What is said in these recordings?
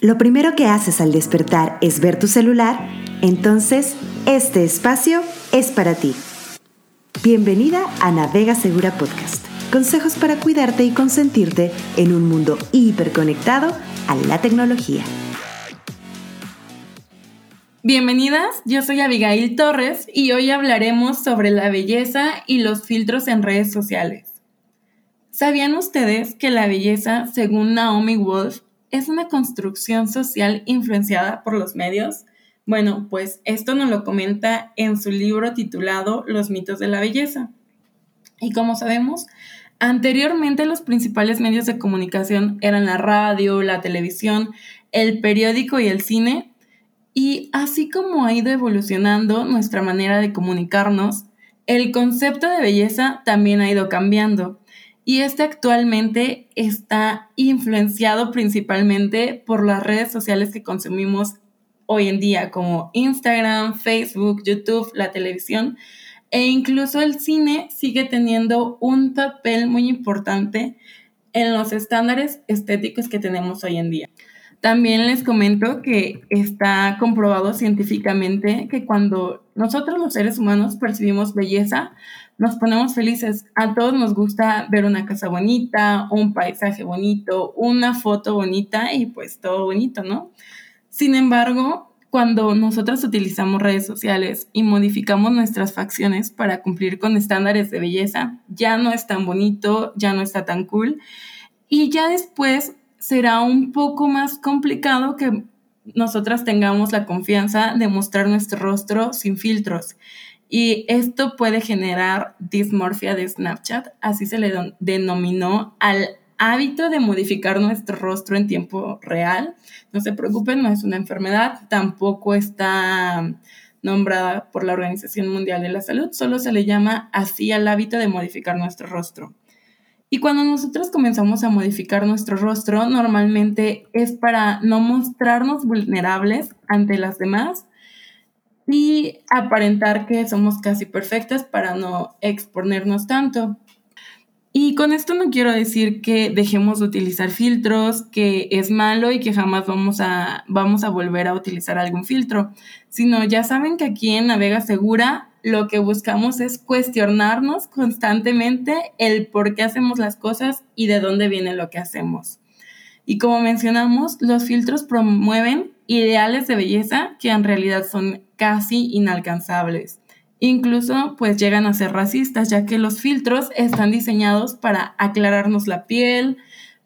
lo primero que haces al despertar es ver tu celular, entonces este espacio es para ti. Bienvenida a Navega Segura Podcast. Consejos para cuidarte y consentirte en un mundo hiperconectado a la tecnología. Bienvenidas, yo soy Abigail Torres y hoy hablaremos sobre la belleza y los filtros en redes sociales. ¿Sabían ustedes que la belleza, según Naomi Wolf, es una construcción social influenciada por los medios? Bueno, pues esto nos lo comenta en su libro titulado Los mitos de la belleza. Y como sabemos, anteriormente los principales medios de comunicación eran la radio, la televisión, el periódico y el cine. Y así como ha ido evolucionando nuestra manera de comunicarnos, el concepto de belleza también ha ido cambiando y este actualmente está influenciado principalmente por las redes sociales que consumimos hoy en día, como Instagram, Facebook, YouTube, la televisión, e incluso el cine sigue teniendo un papel muy importante en los estándares estéticos que tenemos hoy en día. También les comento que está comprobado científicamente que cuando nosotros los seres humanos percibimos belleza, nos ponemos felices. A todos nos gusta ver una casa bonita, un paisaje bonito, una foto bonita y pues todo bonito, ¿no? Sin embargo, cuando nosotros utilizamos redes sociales y modificamos nuestras facciones para cumplir con estándares de belleza, ya no es tan bonito, ya no está tan cool. Y ya después será un poco más complicado que nosotras tengamos la confianza de mostrar nuestro rostro sin filtros. Y esto puede generar dismorfia de Snapchat, así se le denominó al hábito de modificar nuestro rostro en tiempo real. No se preocupen, no es una enfermedad, tampoco está nombrada por la Organización Mundial de la Salud, solo se le llama así al hábito de modificar nuestro rostro. Y cuando nosotros comenzamos a modificar nuestro rostro, normalmente es para no mostrarnos vulnerables ante las demás y aparentar que somos casi perfectas para no exponernos tanto. Y con esto no quiero decir que dejemos de utilizar filtros, que es malo y que jamás vamos a, vamos a volver a utilizar algún filtro, sino ya saben que aquí en Navega Segura lo que buscamos es cuestionarnos constantemente el por qué hacemos las cosas y de dónde viene lo que hacemos. Y como mencionamos, los filtros promueven ideales de belleza que en realidad son casi inalcanzables. Incluso pues llegan a ser racistas, ya que los filtros están diseñados para aclararnos la piel,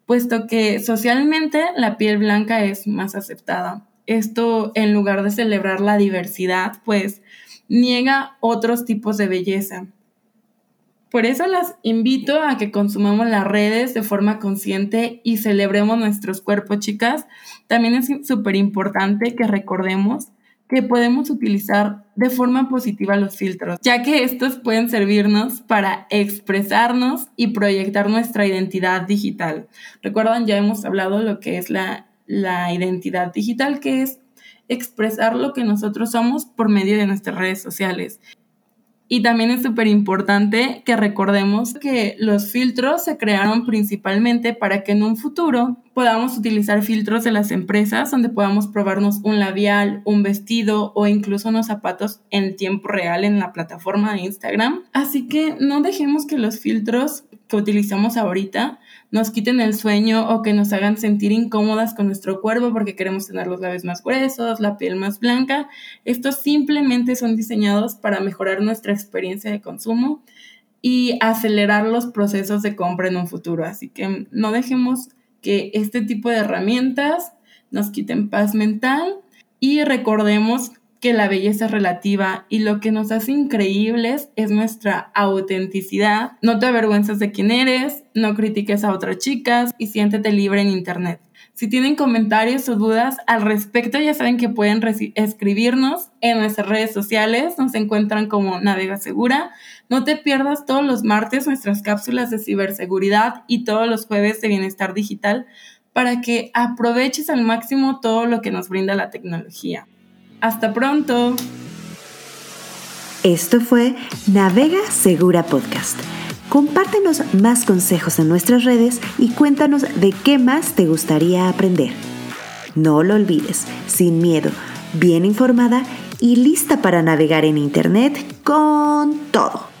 puesto que socialmente la piel blanca es más aceptada. Esto en lugar de celebrar la diversidad, pues niega otros tipos de belleza. Por eso las invito a que consumamos las redes de forma consciente y celebremos nuestros cuerpos, chicas. También es súper importante que recordemos que podemos utilizar de forma positiva los filtros, ya que estos pueden servirnos para expresarnos y proyectar nuestra identidad digital. Recuerdan, ya hemos hablado lo que es la, la identidad digital, que es expresar lo que nosotros somos por medio de nuestras redes sociales. Y también es súper importante que recordemos que los filtros se crearon principalmente para que en un futuro podamos utilizar filtros de las empresas donde podamos probarnos un labial, un vestido o incluso unos zapatos en tiempo real en la plataforma de Instagram. Así que no dejemos que los filtros que utilizamos ahorita nos quiten el sueño o que nos hagan sentir incómodas con nuestro cuerpo porque queremos tener los labios más gruesos, la piel más blanca. Estos simplemente son diseñados para mejorar nuestra experiencia de consumo y acelerar los procesos de compra en un futuro. Así que no dejemos que este tipo de herramientas nos quiten paz mental y recordemos que la belleza es relativa y lo que nos hace increíbles es nuestra autenticidad. No te avergüenzas de quién eres, no critiques a otras chicas y siéntete libre en Internet. Si tienen comentarios o dudas al respecto, ya saben que pueden escribirnos en nuestras redes sociales. Nos encuentran como Navega Segura. No te pierdas todos los martes nuestras cápsulas de ciberseguridad y todos los jueves de bienestar digital para que aproveches al máximo todo lo que nos brinda la tecnología. Hasta pronto. Esto fue Navega Segura Podcast. Compártenos más consejos en nuestras redes y cuéntanos de qué más te gustaría aprender. No lo olvides, sin miedo, bien informada y lista para navegar en Internet con todo.